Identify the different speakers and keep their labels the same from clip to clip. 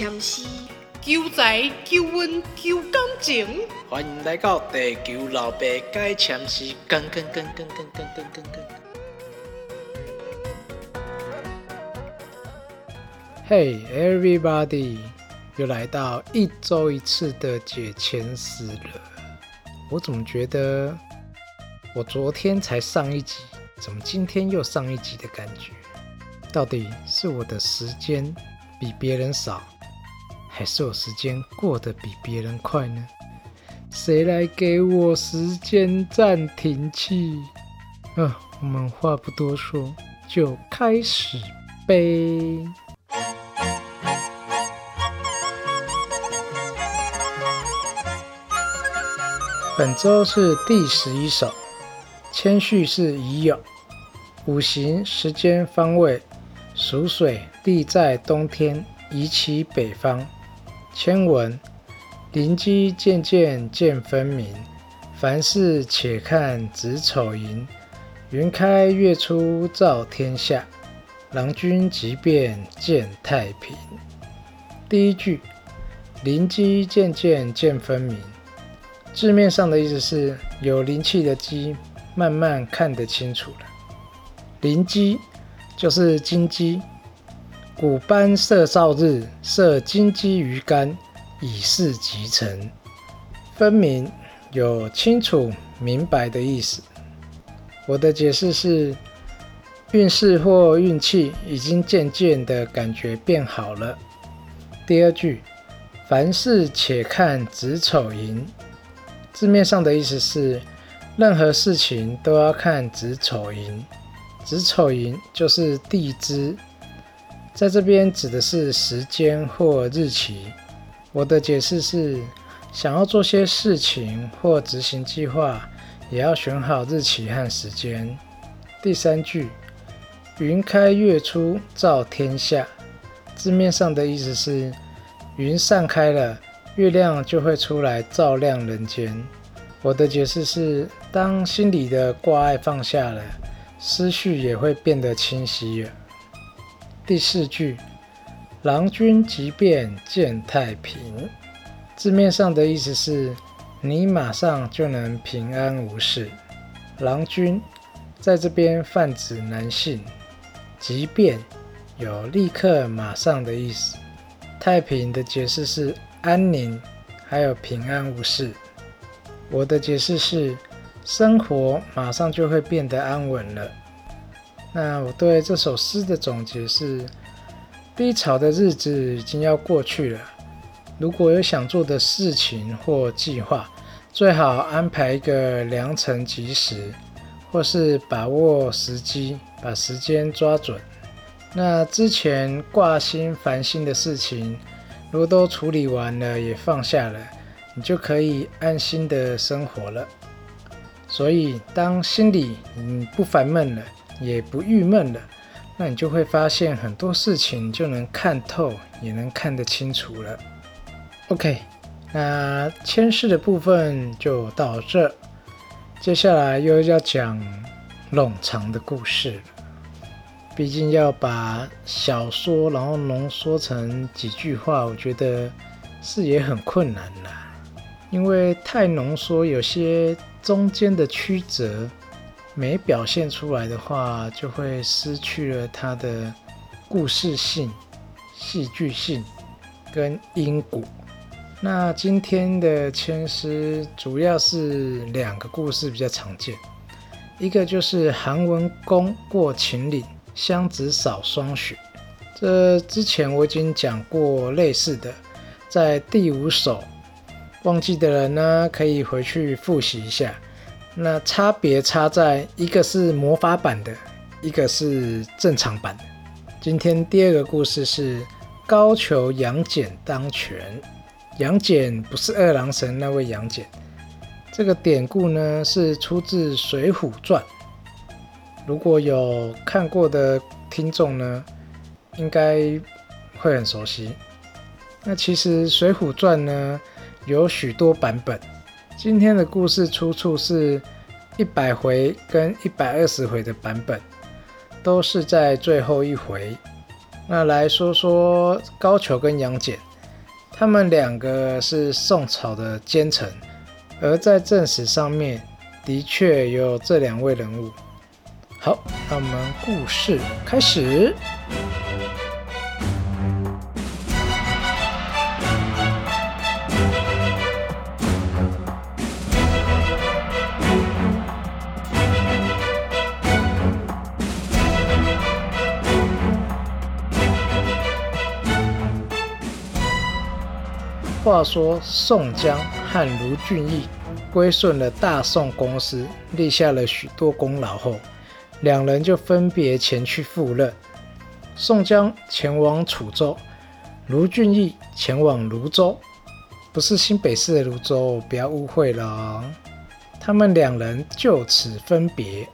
Speaker 1: 签诗，
Speaker 2: 求财、求运、求感情。
Speaker 3: 欢迎来到地球老爸解签诗，跟跟跟跟跟跟跟跟跟。Hey everybody，又来到一周一次的解签诗了。我怎么觉得我昨天才上一集，怎么今天又上一集的感觉？到底是我的时间比别人少，还是我时间过得比别人快呢？谁来给我时间暂停器？啊，我们话不多说，就开始呗。本周是第十一首，谦序是已有，五行时间方位。属水，地在冬天，移其北方。千文，灵机渐渐见分明，凡事且看子丑寅。云开月出照天下，郎君即便见太平。第一句，灵机渐渐见分明，字面上的意思是有灵气的鸡，慢慢看得清楚了。灵机。就是金鸡，古斑射照日，射金鸡于肝，以示吉成。分明有清楚明白的意思。我的解释是，运势或运气已经渐渐的感觉变好了。第二句，凡事且看子丑寅，字面上的意思是，任何事情都要看子丑寅。子丑寅就是地支，在这边指的是时间或日期。我的解释是，想要做些事情或执行计划，也要选好日期和时间。第三句，云开月出照天下，字面上的意思是，云散开了，月亮就会出来照亮人间。我的解释是，当心里的挂碍放下了。思绪也会变得清晰了。第四句，郎君即便见太平，字面上的意思是，你马上就能平安无事。郎君在这边泛指男性，即便有立刻、马上的意思。太平的解释是安宁，还有平安无事。我的解释是。生活马上就会变得安稳了。那我对这首诗的总结是：低潮的日子已经要过去了。如果有想做的事情或计划，最好安排一个良辰吉时，或是把握时机，把时间抓准。那之前挂心烦心的事情，如果都处理完了，也放下了，你就可以安心的生活了。所以，当心里嗯不烦闷了，也不郁闷了，那你就会发现很多事情就能看透，也能看得清楚了。OK，那签诗的部分就到这，接下来又要讲冗长的故事。毕竟要把小说然后浓缩成几句话，我觉得是也很困难啦，因为太浓缩，有些。中间的曲折没表现出来的话，就会失去了它的故事性、戏剧性跟因果。那今天的签诗主要是两个故事比较常见，一个就是韩文公过秦岭，湘子扫霜雪。这之前我已经讲过类似的，在第五首。忘记的人呢，可以回去复习一下。那差别差在一个是魔法版的，一个是正常版的。今天第二个故事是高俅杨戬当权。杨戬不是二郎神那位杨戬。这个典故呢是出自《水浒传》。如果有看过的听众呢，应该会很熟悉。那其实《水浒传》呢。有许多版本。今天的故事出处是一百回跟一百二十回的版本，都是在最后一回。那来说说高俅跟杨戬他们两个是宋朝的奸臣，而在正史上面的确有这两位人物。好，那我们故事开始。话说宋江和卢俊义归顺了大宋公司，立下了许多功劳后，两人就分别前去赴任。宋江前往楚州，卢俊义前往泸州，不是新北市的泸州，不要误会了。他们两人就此分别。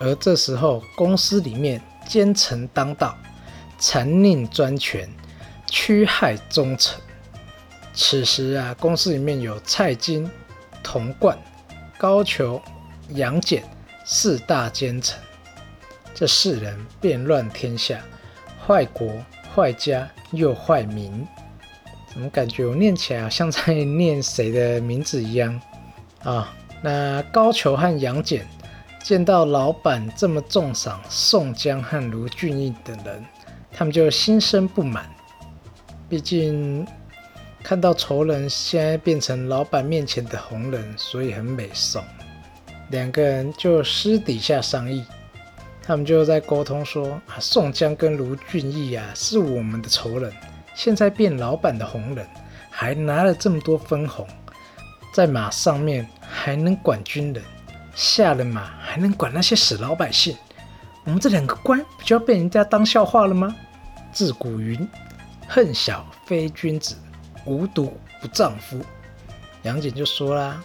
Speaker 3: 而这时候，公司里面奸臣当道，残佞专权，屈害忠臣。此时啊，公司里面有蔡京、童贯、高俅、杨戬四大奸臣，这四人变乱天下，坏国坏家又坏民。怎么感觉我念起来好像在念谁的名字一样啊？那高俅和杨戬见到老板这么重赏宋江和卢俊义等人，他们就心生不满，毕竟。看到仇人现在变成老板面前的红人，所以很美送。两个人就私底下商议，他们就在沟通说：啊，宋江跟卢俊义啊是我们的仇人，现在变老板的红人，还拿了这么多分红，在马上面还能管军人，下了马还能管那些死老百姓，我们这两个官不就要被人家当笑话了吗？自古云：恨小非君子。无毒不丈夫，杨戬就说啦：“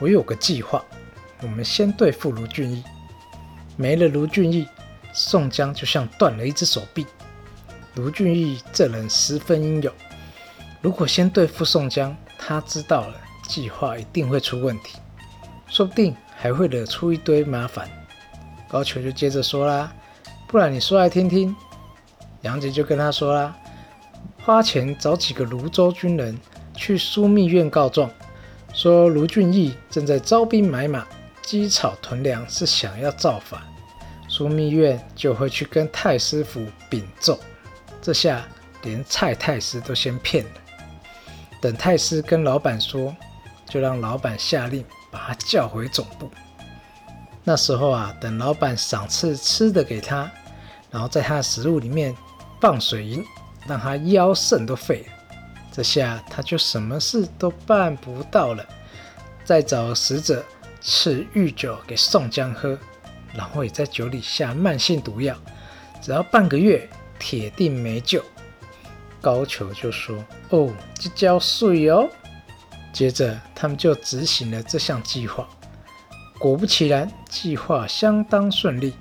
Speaker 3: 我有个计划，我们先对付卢俊义。没了卢俊义，宋江就像断了一只手臂。卢俊义这人十分英勇，如果先对付宋江，他知道了计划一定会出问题，说不定还会惹出一堆麻烦。”高俅就接着说啦：“不然你说来听听。”杨戬就跟他说啦。花钱找几个泸州军人去枢密院告状，说卢俊义正在招兵买马、积草屯粮，是想要造反。枢密院就会去跟太师府禀奏，这下连蔡太师都先骗了。等太师跟老板说，就让老板下令把他叫回总部。那时候啊，等老板赏赐吃的给他，然后在他的食物里面放水银。让他腰肾都废了，这下他就什么事都办不到了。再找使者赐御酒给宋江喝，然后也在酒里下慢性毒药，只要半个月，铁定没救。高俅就说：“哦，这交税哦。”接着他们就执行了这项计划。果不其然，计划相当顺利。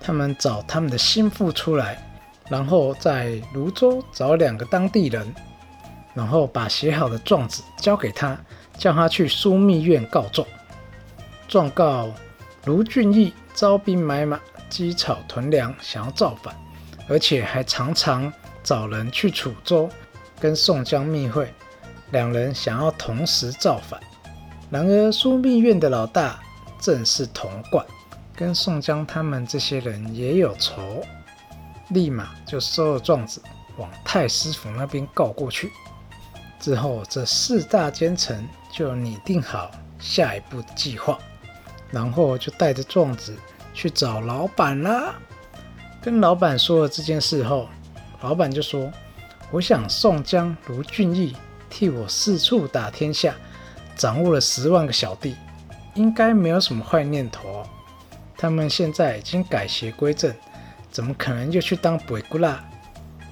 Speaker 3: 他们找他们的心腹出来。然后在泸州找两个当地人，然后把写好的状子交给他，叫他去枢密院告状，状告卢俊义招兵买马、积草屯粮，想要造反，而且还常常找人去楚州跟宋江密会，两人想要同时造反。然而枢密院的老大正是童贯，跟宋江他们这些人也有仇。立马就收了状子，往太师府那边告过去。之后，这四大奸臣就拟定好下一步计划，然后就带着状子去找老板啦。跟老板说了这件事后，老板就说：“我想宋江、卢俊义替我四处打天下，掌握了十万个小弟，应该没有什么坏念头。他们现在已经改邪归正。”怎么可能就去当鬼姑啦？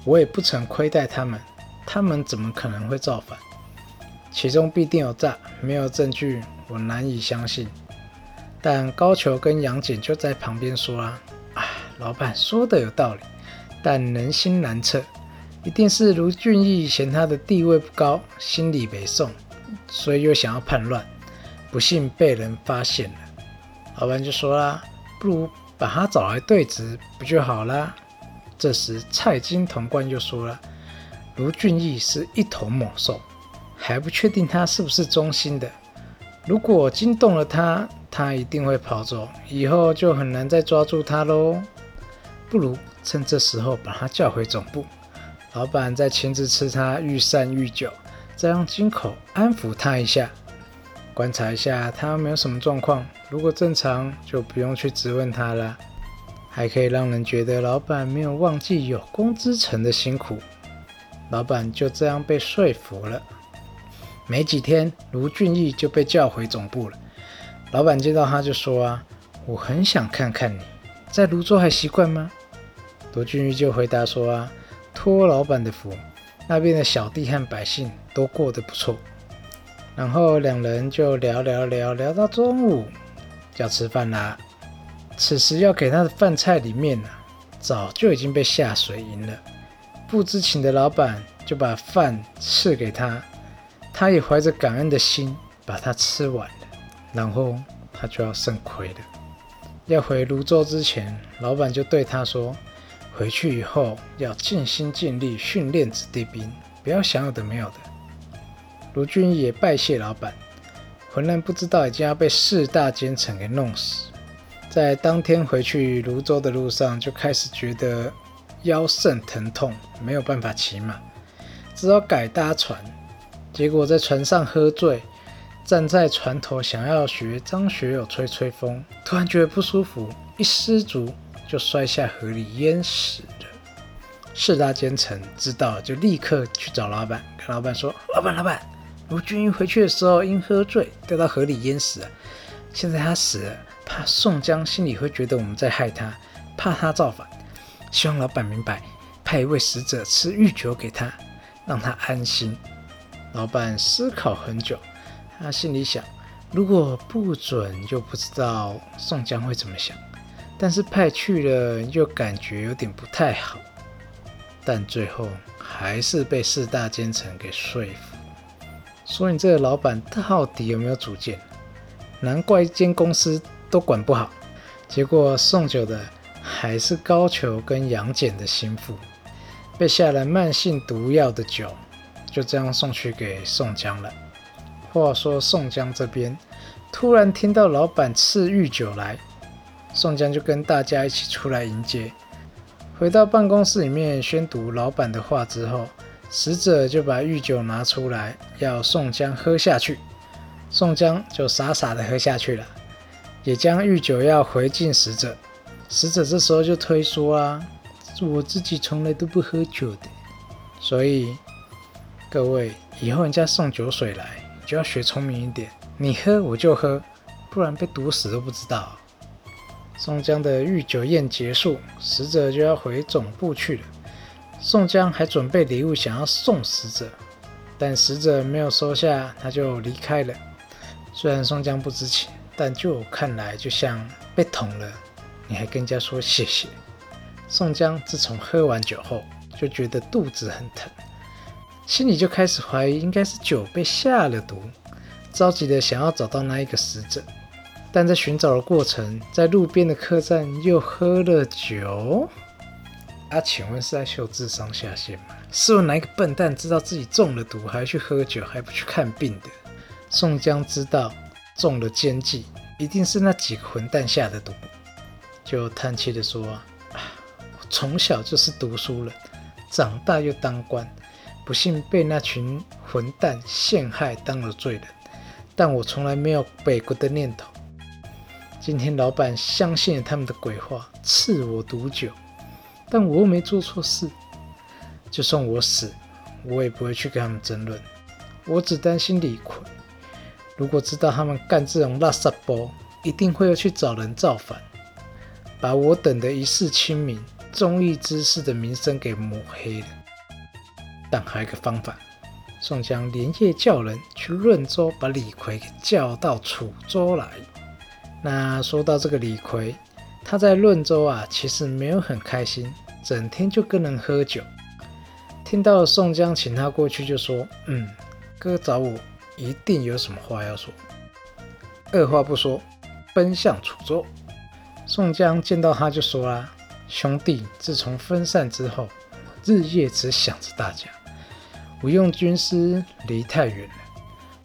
Speaker 3: 我也不曾亏待他们，他们怎么可能会造反？其中必定有诈，没有证据，我难以相信。但高俅跟杨戬就在旁边说啦：“啊，老板说的有道理，但人心难测，一定是卢俊义嫌他的地位不高，心里没送，所以又想要叛乱，不幸被人发现了。”老板就说啦：“不如……”把他找来对质不就好啦？这时蔡京、童贯就说了：“卢俊义是一头猛兽，还不确定他是不是忠心的。如果惊动了他，他一定会跑走，以后就很难再抓住他喽。不如趁这时候把他叫回总部，老板再亲自吃他御膳御酒，再用金口安抚他一下，观察一下他没有什么状况。如果正常，就不用去质问他了。还可以让人觉得老板没有忘记有功之臣的辛苦。老板就这样被说服了。没几天，卢俊义就被叫回总部了。老板见到他就说：“啊，我很想看看你在泸州还习惯吗？”卢俊义就回答说：“啊，托老板的福，那边的小弟和百姓都过得不错。”然后两人就聊聊聊聊到中午，要吃饭啦。此时要给他的饭菜里面呢，早就已经被下水银了。不知情的老板就把饭赐给他，他也怀着感恩的心把它吃完了。然后他就要肾亏了。要回泸州之前，老板就对他说：“回去以后要尽心尽力训练子弟兵，不要想有的没有的。”卢俊也拜谢老板，浑然不知道已经要被四大奸臣给弄死。在当天回去泸州的路上，就开始觉得腰肾疼痛，没有办法骑马，只好改搭船。结果在船上喝醉，站在船头想要学张学友吹吹风，突然觉得不舒服，一失足就摔下河里淹死了。四大奸臣知道，就立刻去找老板，跟老板说：“老板，老板，卢俊义回去的时候因喝醉掉到河里淹死了，现在他死了。”怕宋江心里会觉得我们在害他，怕他造反，希望老板明白，派一位使者吃御酒给他，让他安心。老板思考很久，他心里想：如果不准，就不知道宋江会怎么想；但是派去了，又感觉有点不太好。但最后还是被四大奸臣给说服。说你这个老板到底有没有主见？难怪一间公司。都管不好，结果送酒的还是高俅跟杨戬的心腹，被下了慢性毒药的酒，就这样送去给宋江了。话说宋江这边突然听到老板赐御酒来，宋江就跟大家一起出来迎接。回到办公室里面宣读老板的话之后，使者就把御酒拿出来要宋江喝下去，宋江就傻傻的喝下去了。也将御酒要回敬使者，使者这时候就推说啊，我自己从来都不喝酒的，所以各位以后人家送酒水来，就要学聪明一点，你喝我就喝，不然被毒死都不知道。宋江的御酒宴结束，使者就要回总部去了。宋江还准备礼物想要送使者，但使者没有收下，他就离开了。虽然宋江不知情。但就我看来，就像被捅了，你还跟人家说谢谢。宋江自从喝完酒后，就觉得肚子很疼，心里就开始怀疑，应该是酒被下了毒，着急的想要找到那一个死者。但在寻找的过程，在路边的客栈又喝了酒。啊，请问是在秀智商下限吗？试问哪一个笨蛋知道自己中了毒，还去喝酒，还不去看病的？宋江知道。中了奸计，一定是那几个混蛋下的毒。就叹气的说：“啊，我从小就是读书人，长大又当官，不幸被那群混蛋陷害当了罪人。但我从来没有北国的念头。今天老板相信了他们的鬼话，赐我毒酒，但我又没做错事。就算我死，我也不会去跟他们争论。我只担心李逵。”如果知道他们干这种垃圾包，一定会要去找人造反，把我等的一世清明、忠义之士的名声给抹黑了。但还有一个方法，宋江连夜叫人去润州，把李逵给叫到楚州来。那说到这个李逵，他在润州啊，其实没有很开心，整天就跟人喝酒。听到宋江请他过去，就说：“嗯，哥找我。”一定有什么话要说，二话不说，奔向楚州。宋江见到他就说啦：“兄弟，自从分散之后，日夜只想着大家，吴用军师离太远了。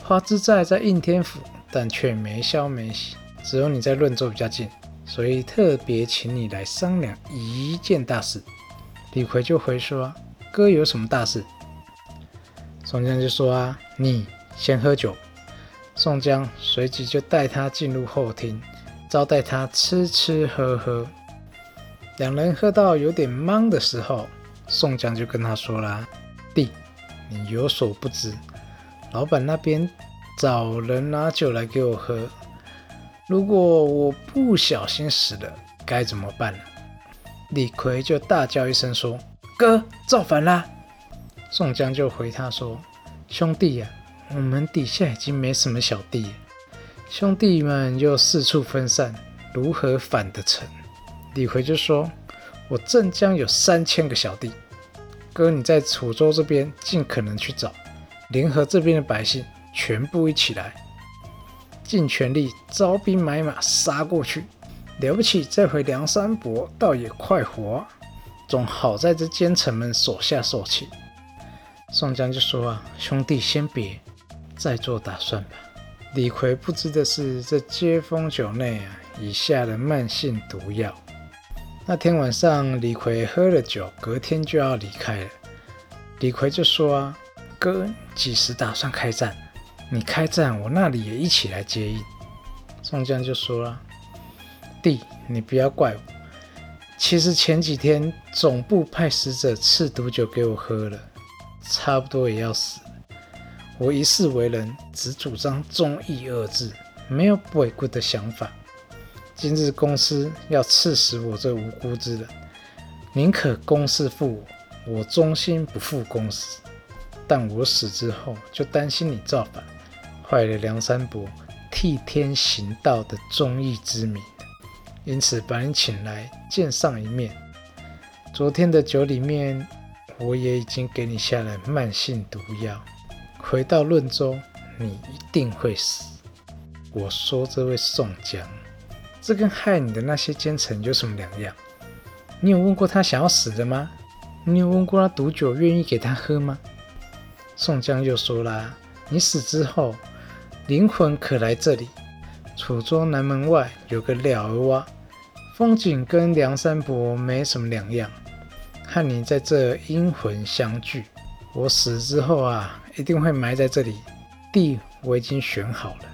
Speaker 3: 花之寨在应天府，但却没消没息，只有你在润州比较近，所以特别请你来商量一件大事。李逵就回说：“哥有什么大事？”宋江就说：“啊，你先喝酒。”宋江随即就带他进入后厅，招待他吃吃喝喝。两人喝到有点懵的时候，宋江就跟他说啦：“弟，你有所不知，老板那边找人拿酒来给我喝，如果我不小心死了，该怎么办呢？”李逵就大叫一声说：“哥，造反啦！”宋江就回他说：“兄弟呀。”我们底下已经没什么小弟，兄弟们又四处分散，如何反得成？李逵就说：“我镇江有三千个小弟，哥你在楚州这边尽可能去找，联合这边的百姓，全部一起来，尽全力招兵买马杀过去。了不起，这回梁山伯倒也快活，总好在这奸臣们手下受气。”宋江就说：“啊，兄弟先别。”再做打算吧。李逵不知的是，这接风酒内啊，已下了慢性毒药。那天晚上，李逵喝了酒，隔天就要离开了。李逵就说：“啊，哥，几时打算开战？你开战，我那里也一起来接应。”宋江就说了：“弟，你不要怪我。其实前几天总部派使者赐毒酒给我喝了，差不多也要死。”我一世为人，只主张忠义二字，没有违规的想法。今日公司要刺死我这无辜之人，宁可公司负我，我忠心不负公司。但我死之后，就担心你造反，坏了梁山伯替天行道的忠义之名，因此把你请来见上一面。昨天的酒里面，我也已经给你下了慢性毒药。回到润州，你一定会死。我说这位宋江，这跟害你的那些奸臣有什么两样？你有问过他想要死的吗？你有问过他毒酒愿意给他喝吗？宋江又说啦：“你死之后，灵魂可来这里。楚庄南门外有个鸟儿洼，风景跟梁山伯没什么两样，和你在这阴魂相聚。我死之后啊。”一定会埋在这里，地我已经选好了。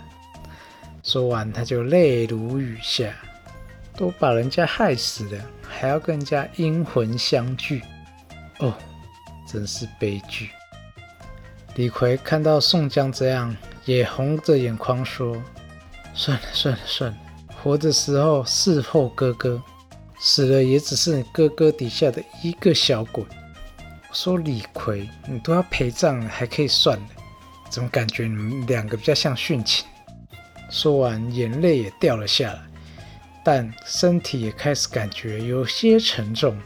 Speaker 3: 说完，他就泪如雨下，都把人家害死了，还要跟人家阴魂相聚，哦，真是悲剧。李逵看到宋江这样，也红着眼眶说：“算了算了算了，活的时候侍候哥哥，死了也只是哥哥底下的一个小鬼。”说李逵，你都要陪葬了，还可以算了，怎么感觉你们两个比较像殉情？说完，眼泪也掉了下来，但身体也开始感觉有些沉重。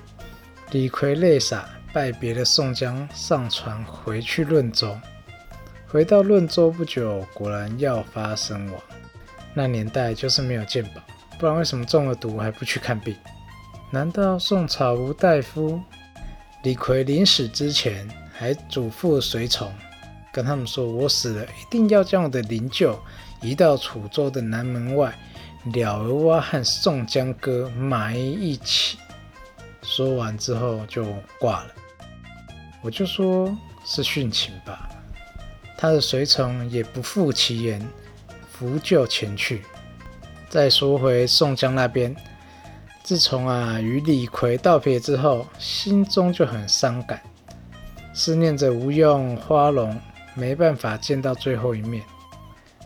Speaker 3: 李逵泪洒，拜别了宋江，上船回去润州。回到润州不久，果然要发身亡。那年代就是没有鉴宝，不然为什么中了毒还不去看病？难道宋朝无大夫？李逵临死之前还嘱咐随从，跟他们说：“我死了，一定要将我的灵柩移到楚州的南门外，了儿蛙和宋江哥埋一起。”说完之后就挂了。我就说是殉情吧。他的随从也不负其言，扶柩前去。再说回宋江那边。自从啊与李逵道别之后，心中就很伤感，思念着吴用、花荣，没办法见到最后一面。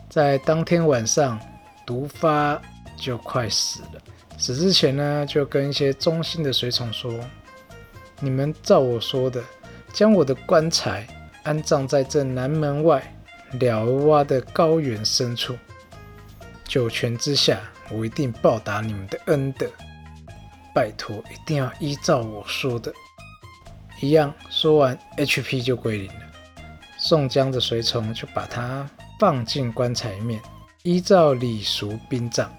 Speaker 3: 在当天晚上，毒发就快死了。死之前呢，就跟一些忠心的随从说：“你们照我说的，将我的棺材安葬在这南门外了儿洼的高原深处。九泉之下，我一定报答你们的恩德。”拜托，一定要依照我说的一样。说完，HP 就归零了。宋江的随从就把他放进棺材里面，依照礼俗殡葬。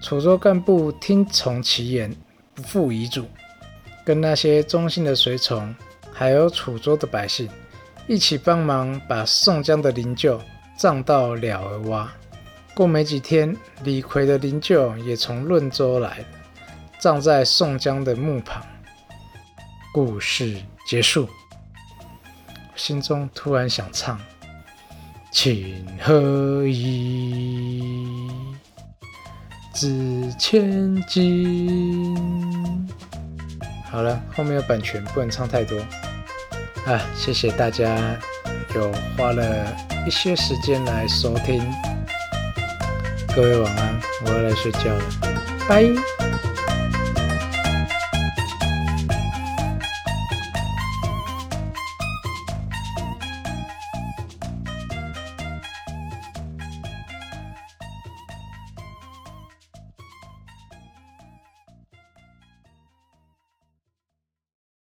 Speaker 3: 楚州干部听从其言，不负遗嘱，跟那些忠心的随从，还有楚州的百姓，一起帮忙把宋江的灵柩葬到了儿洼。过没几天，李逵的灵柩也从润州来，葬在宋江的墓旁。故事结束。心中突然想唱：“情何以值千金？”好了，后面有版权，不能唱太多。啊，谢谢大家有花了一些时间来收听。各位晚安，我要来睡觉了，拜。